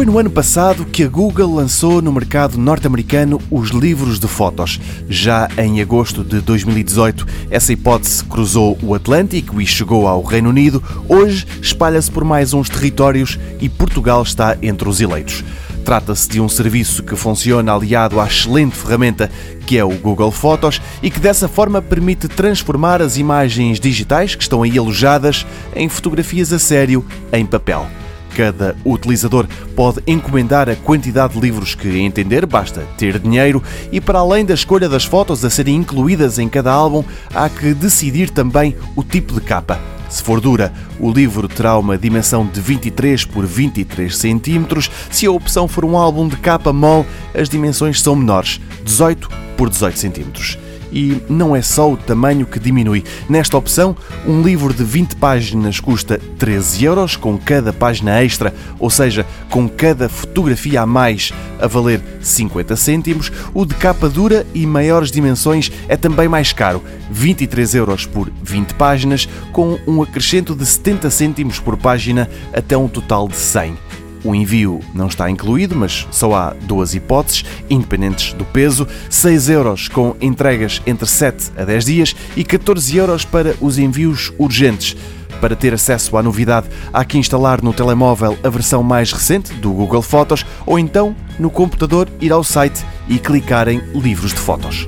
Foi no ano passado que a Google lançou no mercado norte-americano os livros de fotos. Já em agosto de 2018, essa hipótese cruzou o Atlântico e chegou ao Reino Unido. Hoje espalha-se por mais uns territórios e Portugal está entre os eleitos. Trata-se de um serviço que funciona aliado à excelente ferramenta que é o Google Fotos e que dessa forma permite transformar as imagens digitais que estão aí alojadas em fotografias a sério em papel. Cada utilizador pode encomendar a quantidade de livros que entender, basta ter dinheiro, e para além da escolha das fotos a serem incluídas em cada álbum, há que decidir também o tipo de capa. Se for dura, o livro terá uma dimensão de 23 por 23 centímetros. Se a opção for um álbum de capa mole, as dimensões são menores, 18 por 18 centímetros. E não é só o tamanho que diminui. Nesta opção, um livro de 20 páginas custa 13 euros, com cada página extra, ou seja, com cada fotografia a mais a valer 50 cêntimos. O de capa dura e maiores dimensões é também mais caro, 23 euros por 20 páginas, com um acrescento de 70 cêntimos por página até um total de 100. O envio não está incluído, mas só há duas hipóteses, independentes do peso: 6 euros com entregas entre 7 a 10 dias e 14 euros para os envios urgentes. Para ter acesso à novidade, há que instalar no telemóvel a versão mais recente do Google Fotos ou então no computador ir ao site e clicar em Livros de Fotos.